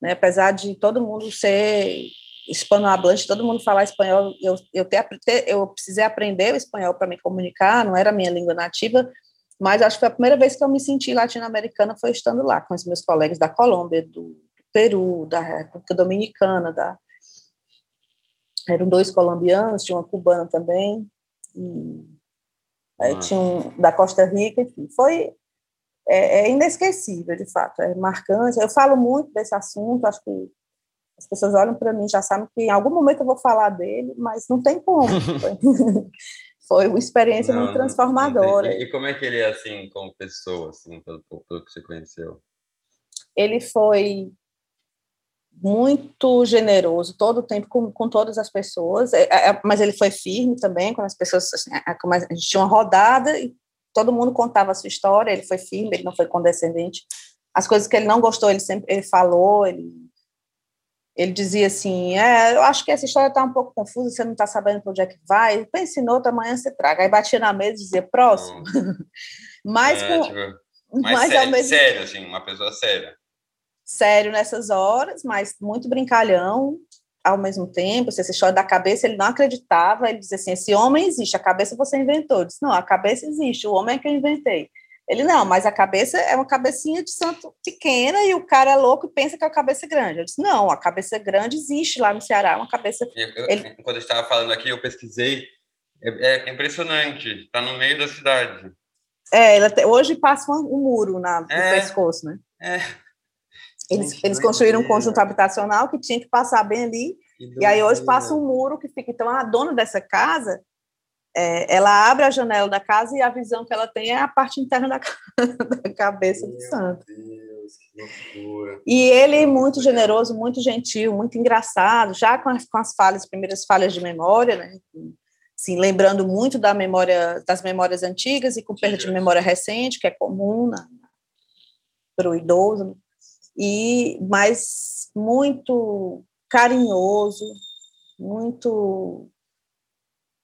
né, apesar de todo mundo ser hispanohablante, todo mundo fala espanhol, eu, eu, te, eu precisei aprender o espanhol para me comunicar, não era a minha língua nativa, mas acho que foi a primeira vez que eu me senti latino-americana foi estando lá, com os meus colegas da Colômbia, do Peru, da República Dominicana, da... eram dois colombianos, tinha uma cubana também, e aí tinha um da Costa Rica, enfim, foi é, é inesquecível, de fato, é marcante. Eu falo muito desse assunto, acho que as pessoas olham para mim já sabem que em algum momento eu vou falar dele, mas não tem como. Foi, uma experiência não, muito transformadora. E, e, como é que ele é assim como pessoa, assim, pelo, pelo que você conheceu? Ele foi muito generoso todo o tempo com, com todas as pessoas, é, é, mas ele foi firme também com as pessoas. Assim, a, a gente tinha uma rodada e todo mundo contava a sua história. Ele foi firme, ele não foi condescendente. As coisas que ele não gostou, ele sempre ele falou, ele ele dizia assim: é, eu acho que essa história está um pouco confusa, você não está sabendo para onde é que vai, pense em outra, amanhã você traga. Aí batia na mesa e dizia: próximo. mas, é, com, tipo, mas sério, mesmo... sério, assim, uma pessoa séria. Sério nessas horas, mas muito brincalhão ao mesmo tempo. Se essa história da cabeça, ele não acreditava, ele dizia assim: esse homem existe, a cabeça você inventou. Eu disse: não, a cabeça existe, o homem é que eu inventei. Ele, não, mas a cabeça é uma cabecinha de santo pequena e o cara é louco e pensa que é a cabeça grande. Eu disse, não, a cabeça grande existe lá no Ceará, é uma cabeça... Eu, ele... Quando eu estava falando aqui, eu pesquisei, é, é impressionante, está no meio da cidade. É, até, hoje passa um, um muro na, no é, pescoço, né? É. Eles, Gente, eles construíram um conjunto habitacional que tinha que passar bem ali, e aí hoje passa um muro que fica... Então, a dona dessa casa é, ela abre a janela da casa e a visão que ela tem é a parte interna da, da cabeça Meu do santo. Deus, que loucura. E ele muito generoso, muito gentil, muito engraçado, já com as, com as falhas, primeiras falhas de memória, né? Assim, lembrando muito da memória, das memórias antigas e com perda de memória recente, que é comum para o idoso, e mas muito carinhoso, muito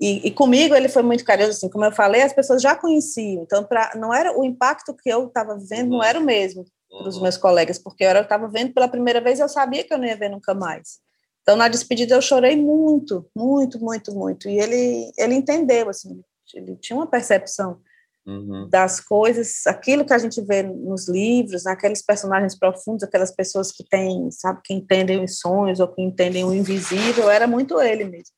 e, e, comigo ele foi muito carinhoso, assim, como eu falei, as pessoas já conheciam, então pra, não era o impacto que eu estava vivendo não era o mesmo para os meus colegas, porque eu estava vendo pela primeira vez, eu sabia que eu não ia ver nunca mais. Então na despedida eu chorei muito, muito, muito, muito, e ele ele entendeu, assim, ele tinha uma percepção uhum. das coisas, aquilo que a gente vê nos livros, naqueles personagens profundos, aquelas pessoas que têm, sabe, que entendem os sonhos ou que entendem o invisível, era muito ele mesmo.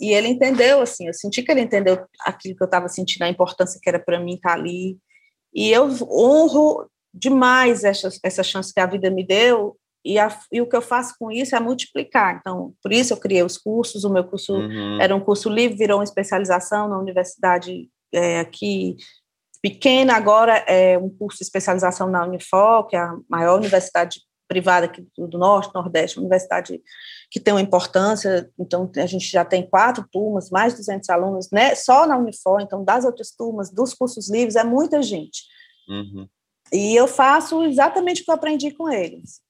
E ele entendeu, assim, eu senti que ele entendeu aquilo que eu estava sentindo, a importância que era para mim estar tá ali. E eu honro demais essa, essa chance que a vida me deu, e, a, e, o que eu faço com isso é multiplicar. Então, por isso eu criei os cursos, o meu curso uhum. era um curso livre, virou uma especialização na universidade é, aqui pequena, agora é um curso de especialização na Unifor, que é a maior universidade privada aqui do Norte, Nordeste, universidade que tem uma importância, então a gente já tem quatro turmas, mais de 200 alunos, né, só na Unifor, então das outras turmas, dos cursos livres, é muita gente. Uhum. E eu faço exatamente o que eu aprendi com eles.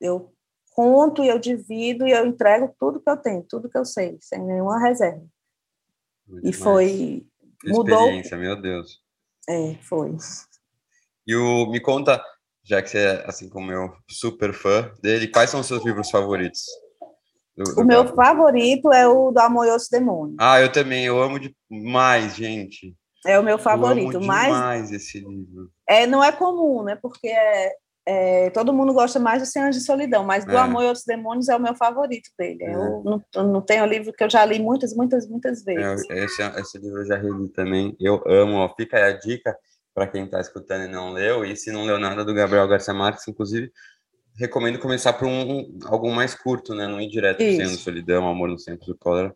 Eu conto e eu divido e eu entrego tudo que eu tenho, tudo que eu sei, sem nenhuma reserva. Muito e foi... Mudou... Experiência, meu Deus. É, foi. E o, me conta, já que você é, assim como eu, super fã dele, quais são os seus livros favoritos? Do, do o meu favorito é o do Amor e os Demônios. Ah, eu também, eu amo demais, gente. É o meu favorito. Eu amo demais esse livro. É, não é comum, né? Porque é, é, todo mundo gosta mais do Cem de Solidão, mas do é. Amor e Outros Demônios é o meu favorito dele. É. Eu não, eu não tenho livro que eu já li muitas, muitas, muitas é, vezes. esse, esse livro eu já li também. Eu amo. Ó. Fica aí a dica para quem está escutando e não leu. E se não leu nada do Gabriel Garcia Marques, inclusive, recomendo começar por um, um algo mais curto, né? Não ir direto sendo solidão, amor no centro do cólera.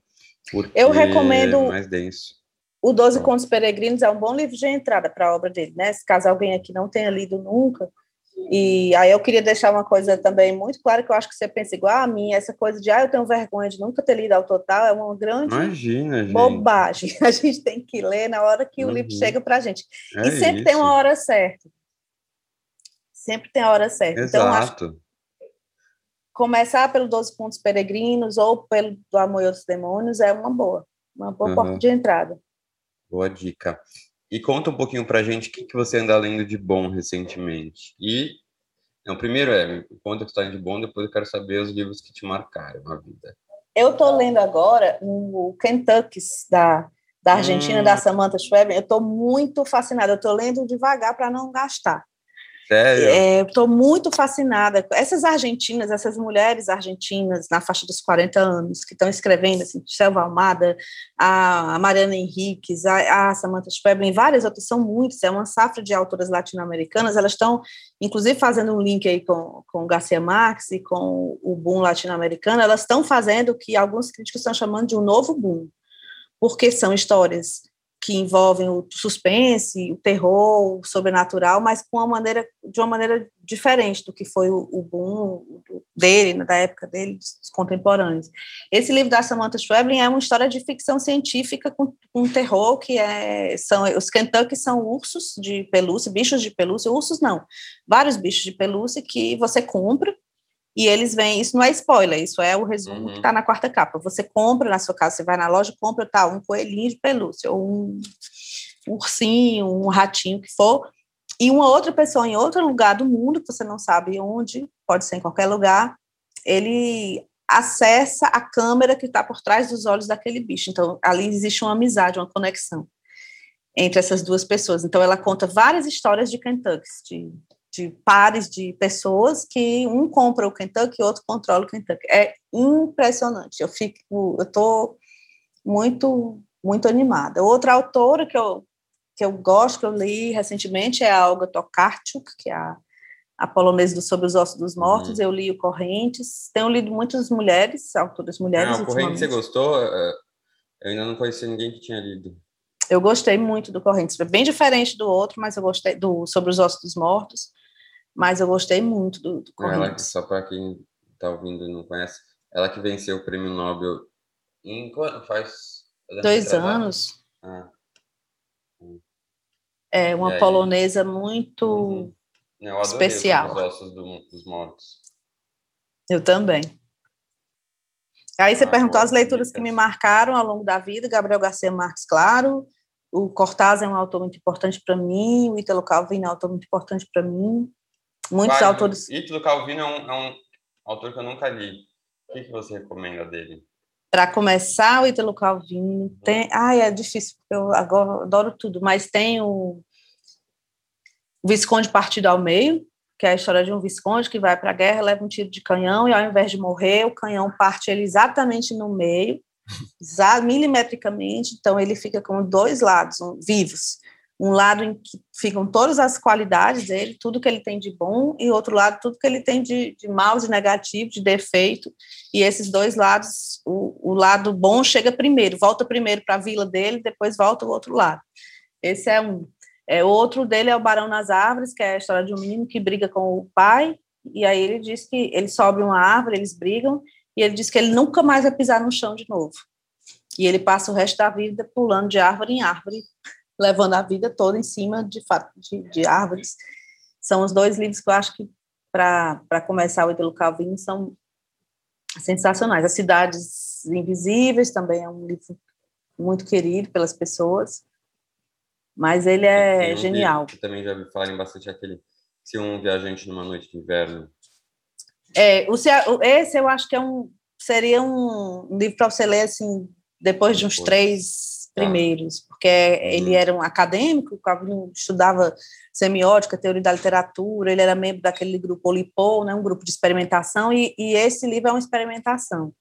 Eu recomendo é mais denso. O Doze Contos Peregrinos é um bom livro de entrada para a obra dele, né? Se caso alguém aqui não tenha lido nunca. E aí eu queria deixar uma coisa também muito clara, que eu acho que você pensa igual a mim, essa coisa de, ah, eu tenho vergonha de nunca ter lido ao total, é uma grande Imagina, bobagem. A gente tem que ler na hora que uhum. o livro uhum. chega para a gente. É e sempre isso. tem uma hora certa sempre tem a hora certa. Exato. Então, começar pelo 12 pontos peregrinos ou pelo do Amor e Outros Demônios é uma boa, uma boa uhum. porta de entrada. Boa dica. E conta um pouquinho pra gente o que, que você anda lendo de bom recentemente. E Não, primeiro é, conta a história de bom, depois eu quero saber os livros que te marcaram na vida. Eu estou lendo agora o Kentucky, da, da Argentina, hum. da Samantha Schweber. Eu estou muito fascinada. Eu estou lendo devagar para não gastar. Sério? É, Estou muito fascinada. Essas argentinas, essas mulheres argentinas na faixa dos 40 anos, que estão escrevendo, assim, Selva Almada, a Mariana Henriques, a, a Samantha Schweblin, várias outras, são muitas, é uma safra de autoras latino-americanas, elas estão, inclusive, fazendo um link aí com, com Garcia Marques e com o boom latino-americano, elas estão fazendo o que alguns críticos estão chamando de um novo boom, porque são histórias que envolvem o suspense, o terror, o sobrenatural, mas com uma maneira, de uma maneira diferente do que foi o, o boom dele, né, da época dele, dos contemporâneos. Esse livro da Samantha Schweblin é uma história de ficção científica com, com terror, que é, são, os Kentucky são ursos de pelúcia, bichos de pelúcia, ursos não, vários bichos de pelúcia que você compra, e eles vêm, isso não é spoiler, isso é o resumo uhum. que está na quarta capa. Você compra na sua casa, você vai na loja, compra tá, um coelhinho de pelúcia, ou um, um ursinho, um ratinho, que for, e uma outra pessoa em outro lugar do mundo, que você não sabe onde, pode ser em qualquer lugar, ele acessa a câmera que está por trás dos olhos daquele bicho. Então, ali existe uma amizade, uma conexão entre essas duas pessoas. Então, ela conta várias histórias de Kentucky, de de pares de pessoas que um compra o Kentucky e outro controla o Kentucky. É impressionante. Eu fico, eu estou muito, muito animada. Outra autora que eu, que eu gosto, que eu li recentemente, é a Olga Tokarczuk, que é a, a polonesa do Sobre os Ossos dos Mortos. Uhum. Eu li o Correntes. Tenho lido muitas mulheres, autoras mulheres. Não, Correntes você gostou? Eu ainda não conheci ninguém que tinha lido. Eu gostei muito do Correntes, é bem diferente do outro, mas eu gostei do Sobre os Ossos dos Mortos mas eu gostei muito do, do Ela, só para quem está ouvindo e não conhece, ela que venceu o prêmio Nobel em faz dois anos. Ah. É uma aí, polonesa muito uhum. eu especial. Os ossos do, dos mortos. Eu também. Aí você ah, perguntou as leituras que me marcaram ao longo da vida, Gabriel Garcia Marques, claro, o Cortázar é um autor muito importante para mim, o Italo Calvino é um autor muito importante para mim. Muitos autores. Ítalo Calvino é um, é um, autor que eu nunca li. O que, que você recomenda dele? Para começar, o Ítalo Calvino tem. Ai, é difícil, eu agora adoro tudo, mas tem o Visconde Partido ao Meio, que é a história de um Visconde que vai para a guerra, leva um tiro de canhão e ao invés de morrer, o canhão parte ele exatamente no meio, milimetricamente, então ele fica com dois lados um, vivos um lado em que ficam todas as qualidades dele, tudo que ele tem de bom, e outro lado, tudo que ele tem de, de mal, de negativo, de defeito, e esses dois lados, o, o lado bom chega primeiro, volta primeiro para a vila dele, depois volta o outro lado. Esse é um. É, outro dele é o Barão nas Árvores, que é a história de um menino que briga com o pai, e aí ele diz que ele sobe uma árvore, eles brigam, e ele diz que ele nunca mais vai pisar no chão de novo. E ele passa o resto da vida pulando de árvore em árvore, levando a vida toda em cima de, de, de árvores. São os dois livros que eu acho que, para começar o Italo Calvino, são sensacionais. As Cidades Invisíveis também é um livro muito querido pelas pessoas, mas ele é genial. Eu também já ouvi falarem bastante aquele Se um Viajante numa Noite de Inverno. É, o, esse eu acho que é um, seria um livro para você ler assim, depois de uns três. Primeiros, porque ele uhum. era um acadêmico, o Calvino estudava semiótica, teoria da literatura, ele era membro daquele grupo Olipô, né, um grupo de experimentação, e, e esse livro é uma experimentação.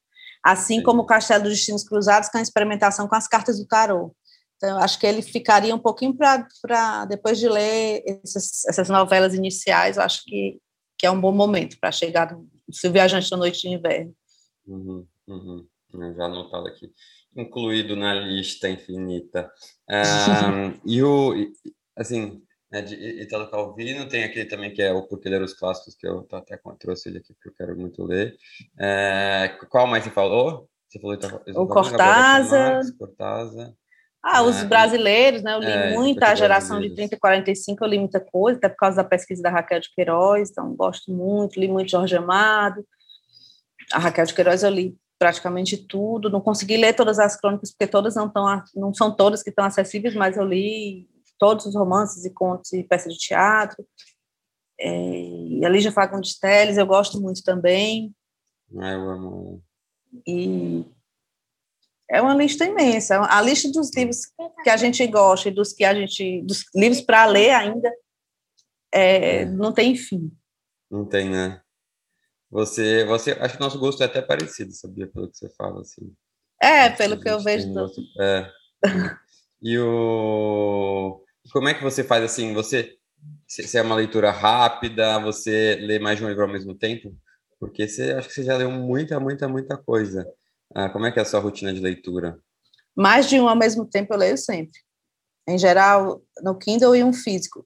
Assim Sim. como o Castelo dos Destinos Cruzados, que é uma experimentação com as cartas do tarô. Então, acho que ele ficaria um pouquinho para, depois de ler essas, essas novelas iniciais, eu acho que, que é um bom momento para chegar do, do Viajante da Noite de Inverno. Uhum, uhum. Já anotado aqui incluído na lista infinita. Um, e o, assim, né, de Italo Calvino, tem aquele também que é o Porque Ler os Clássicos, que eu até trouxe ele aqui, porque eu quero muito ler. É, qual mais você falou? Você falou Italo, o Cortázar. Cortázar. Ah, os brasileiros, né? Eu li é, muita, a geração de 30 e 45, eu li muita coisa, até por causa da pesquisa da Raquel de Queiroz, então gosto muito, li muito Jorge Amado. A Raquel de Queiroz eu li praticamente tudo. Não consegui ler todas as crônicas, porque todas não, estão, não são todas que estão acessíveis, mas eu li todos os romances e contos e peças de teatro. É, e a Lígia Fagundes Telles, eu gosto muito também. Ah, eu amo. E é uma lista imensa. A lista dos livros que a gente gosta e dos que a gente. dos livros para ler ainda é, não tem fim. Não tem, né? Você, você, acho que nosso gosto é até parecido, sabia, pelo que você fala, assim. É, pelo que eu vejo. Do... É. e o como é que você faz assim? Você, se é uma leitura rápida, você lê mais de um livro ao mesmo tempo? Porque você, acho que você já leu muita, muita, muita coisa. Ah, como é que é a sua rotina de leitura? Mais de um ao mesmo tempo eu leio sempre. Em geral, no Kindle e um físico.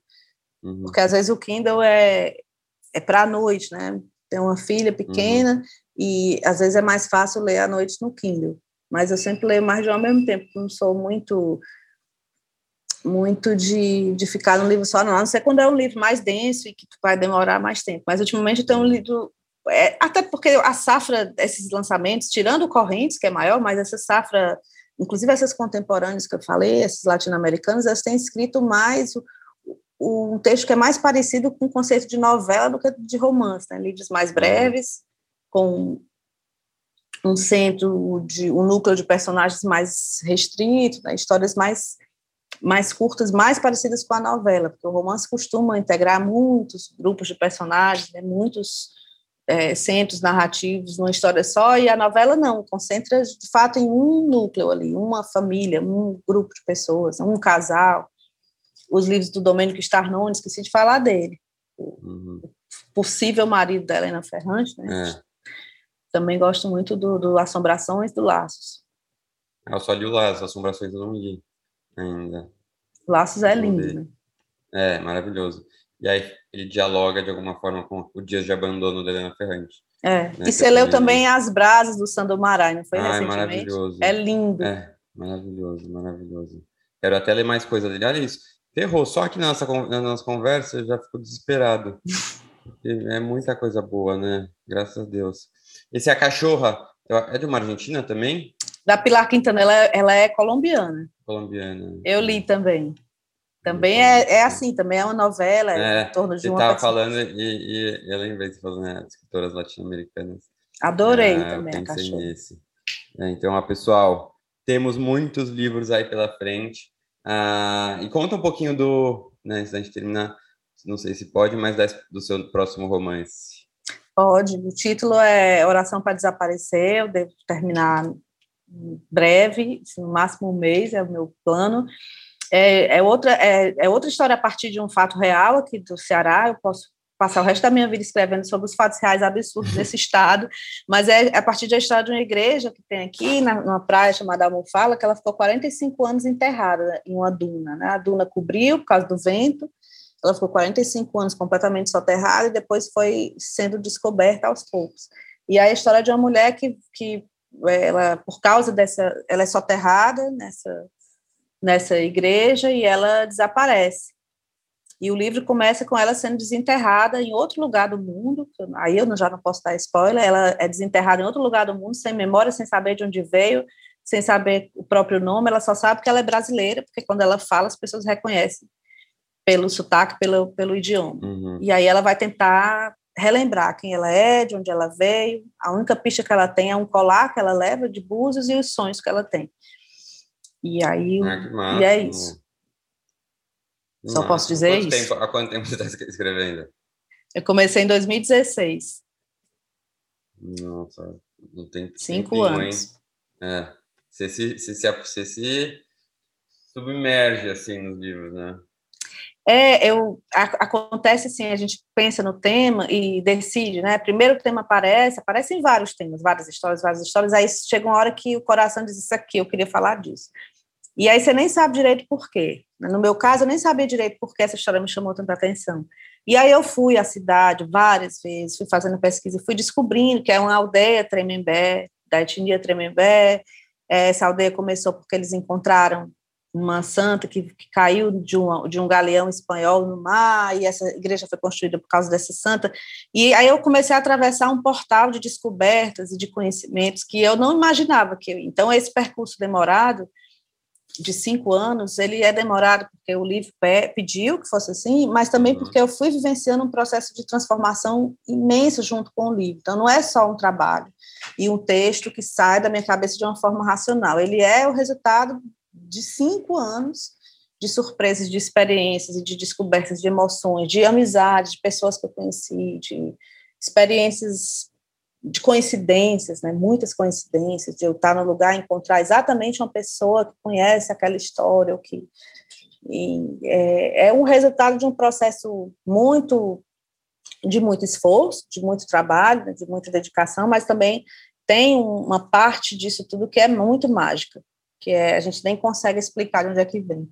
Uhum. Porque às vezes o Kindle é, é para a noite, né? Tem uma filha pequena uhum. e às vezes é mais fácil ler à noite no Kindle. Mas eu sempre leio mais de um ao mesmo tempo. Não sou muito muito de, de ficar no livro só, não. A não ser quando é um livro mais denso e que vai demorar mais tempo. Mas ultimamente eu tenho um livro é, até porque a safra desses lançamentos, tirando Correntes, que é maior, mas essa safra, inclusive essas contemporâneas que eu falei, esses latino-americanos, elas têm escrito mais um texto que é mais parecido com o conceito de novela do que de romance, né? livros mais breves, com um centro de um núcleo de personagens mais restrito, né? histórias mais mais curtas, mais parecidas com a novela, porque o romance costuma integrar muitos grupos de personagens, né? muitos é, centros narrativos numa história só, e a novela não, concentra de fato em um núcleo ali, uma família, um grupo de pessoas, um casal. Os livros do Domênico Starnone, esqueci de falar dele, uhum. o possível marido da Helena Ferrante, né? É. Também gosto muito do, do Assombrações do Laços. Eu só li o Laços, Assombrações eu não li ainda. Laços é lindo, né? É, maravilhoso. E aí ele dialoga de alguma forma com o Dias de Abandono da Helena Ferrante. É, né? e você leu também As Brasas do Sandro Marai, não foi ah, recentemente? É maravilhoso. É lindo. É, maravilhoso, maravilhoso. Quero até ler mais coisa dele. Olha isso, ferrou. Só que na nossa, na nossa conversa eu já fico desesperado. é muita coisa boa, né? Graças a Deus. Esse é a cachorra. É de uma Argentina também? Da Pilar Quintana, ela, ela é colombiana. Colombiana. Eu li também. Também é, é assim, também é uma novela, é, em torno de uma. Você estava falando e, e, eu lembrei de falando, né, escritoras latino-americanas. Adorei é, também eu pensei nisso. É, então, pessoal, temos muitos livros aí pela frente. Ah, e conta um pouquinho do, né, antes da gente terminar, não sei se pode, mas do seu próximo romance. Pode. O título é Oração para Desaparecer. Eu devo terminar breve, no máximo um mês, é o meu plano. É, é, outra, é, é outra história a partir de um fato real aqui do Ceará. Eu posso passar o resto da minha vida escrevendo sobre os fatos reais absurdos desse estado, mas é a partir da história de uma igreja que tem aqui, na, numa praia chamada Almofala, que ela ficou 45 anos enterrada em uma duna. Né? A duna cobriu por causa do vento, ela ficou 45 anos completamente soterrada e depois foi sendo descoberta aos poucos. E a história de uma mulher que, que ela, por causa dessa, ela é soterrada nessa nessa igreja e ela desaparece. E o livro começa com ela sendo desenterrada em outro lugar do mundo, aí eu já não posso dar spoiler, ela é desenterrada em outro lugar do mundo, sem memória, sem saber de onde veio, sem saber o próprio nome, ela só sabe que ela é brasileira, porque quando ela fala, as pessoas reconhecem pelo sotaque, pelo, pelo idioma. Uhum. E aí ela vai tentar relembrar quem ela é, de onde ela veio. A única pista que ela tem é um colar que ela leva de búzios e os sonhos que ela tem. E aí, ah, e é isso. Só posso dizer isso. Tempo, há quanto tempo você está escrevendo? Eu comecei em 2016. Nossa, não tem Cinco anos. É, você se, você, se, você se submerge, assim, nos livros, né? É, eu, a, acontece assim, a gente pensa no tema e decide, né? Primeiro o tema aparece, aparecem vários temas, várias histórias, várias histórias, aí chega uma hora que o coração diz isso aqui, eu queria falar disso. E aí você nem sabe direito por quê. No meu caso, eu nem sabia direito por que essa história me chamou tanta atenção. E aí eu fui à cidade várias vezes, fui fazendo pesquisa, fui descobrindo que é uma aldeia Tremembé, da etnia Tremembé. Essa aldeia começou porque eles encontraram uma santa que, que caiu de um, de um galeão espanhol no mar, e essa igreja foi construída por causa dessa santa. E aí eu comecei a atravessar um portal de descobertas e de conhecimentos que eu não imaginava que. Então, esse percurso demorado de cinco anos, ele é demorado porque o livro pediu que fosse assim, mas também porque eu fui vivenciando um processo de transformação imenso junto com o livro. Então, não é só um trabalho e um texto que sai da minha cabeça de uma forma racional. Ele é o resultado de cinco anos de surpresas, de experiências e de descobertas de emoções, de amizades, de pessoas que eu conheci, de experiências de coincidências, né, muitas coincidências, de eu estar no lugar e encontrar exatamente uma pessoa que conhece aquela história, que é, é um resultado de um processo muito de muito esforço, de muito trabalho, de muita dedicação, mas também tem uma parte disso tudo que é muito mágica, que é, a gente nem consegue explicar de onde é que vem.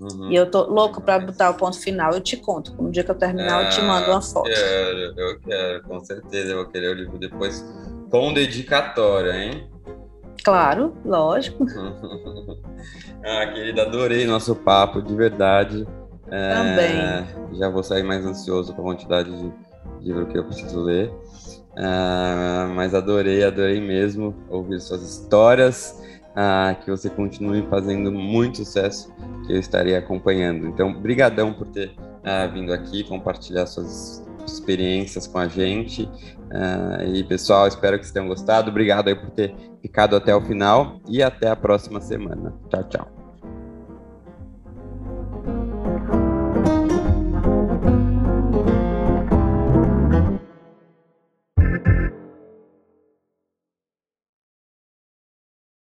Uhum. E eu tô louco para botar o ponto final. Eu te conto. No dia que eu terminar, ah, eu te mando uma foto. Eu quero, eu quero, com certeza. Eu vou querer o livro depois com dedicatória, hein? Claro, lógico. ah, querida, adorei nosso papo, de verdade. É, Também. Já vou sair mais ansioso com a quantidade de livro que eu preciso ler. É, mas adorei, adorei mesmo ouvir suas histórias ah, que você continue fazendo muito sucesso, que eu estarei acompanhando. Então, brigadão por ter ah, vindo aqui compartilhar suas experiências com a gente. Ah, e pessoal, espero que vocês tenham gostado. Obrigado aí por ter ficado até o final e até a próxima semana. Tchau, tchau.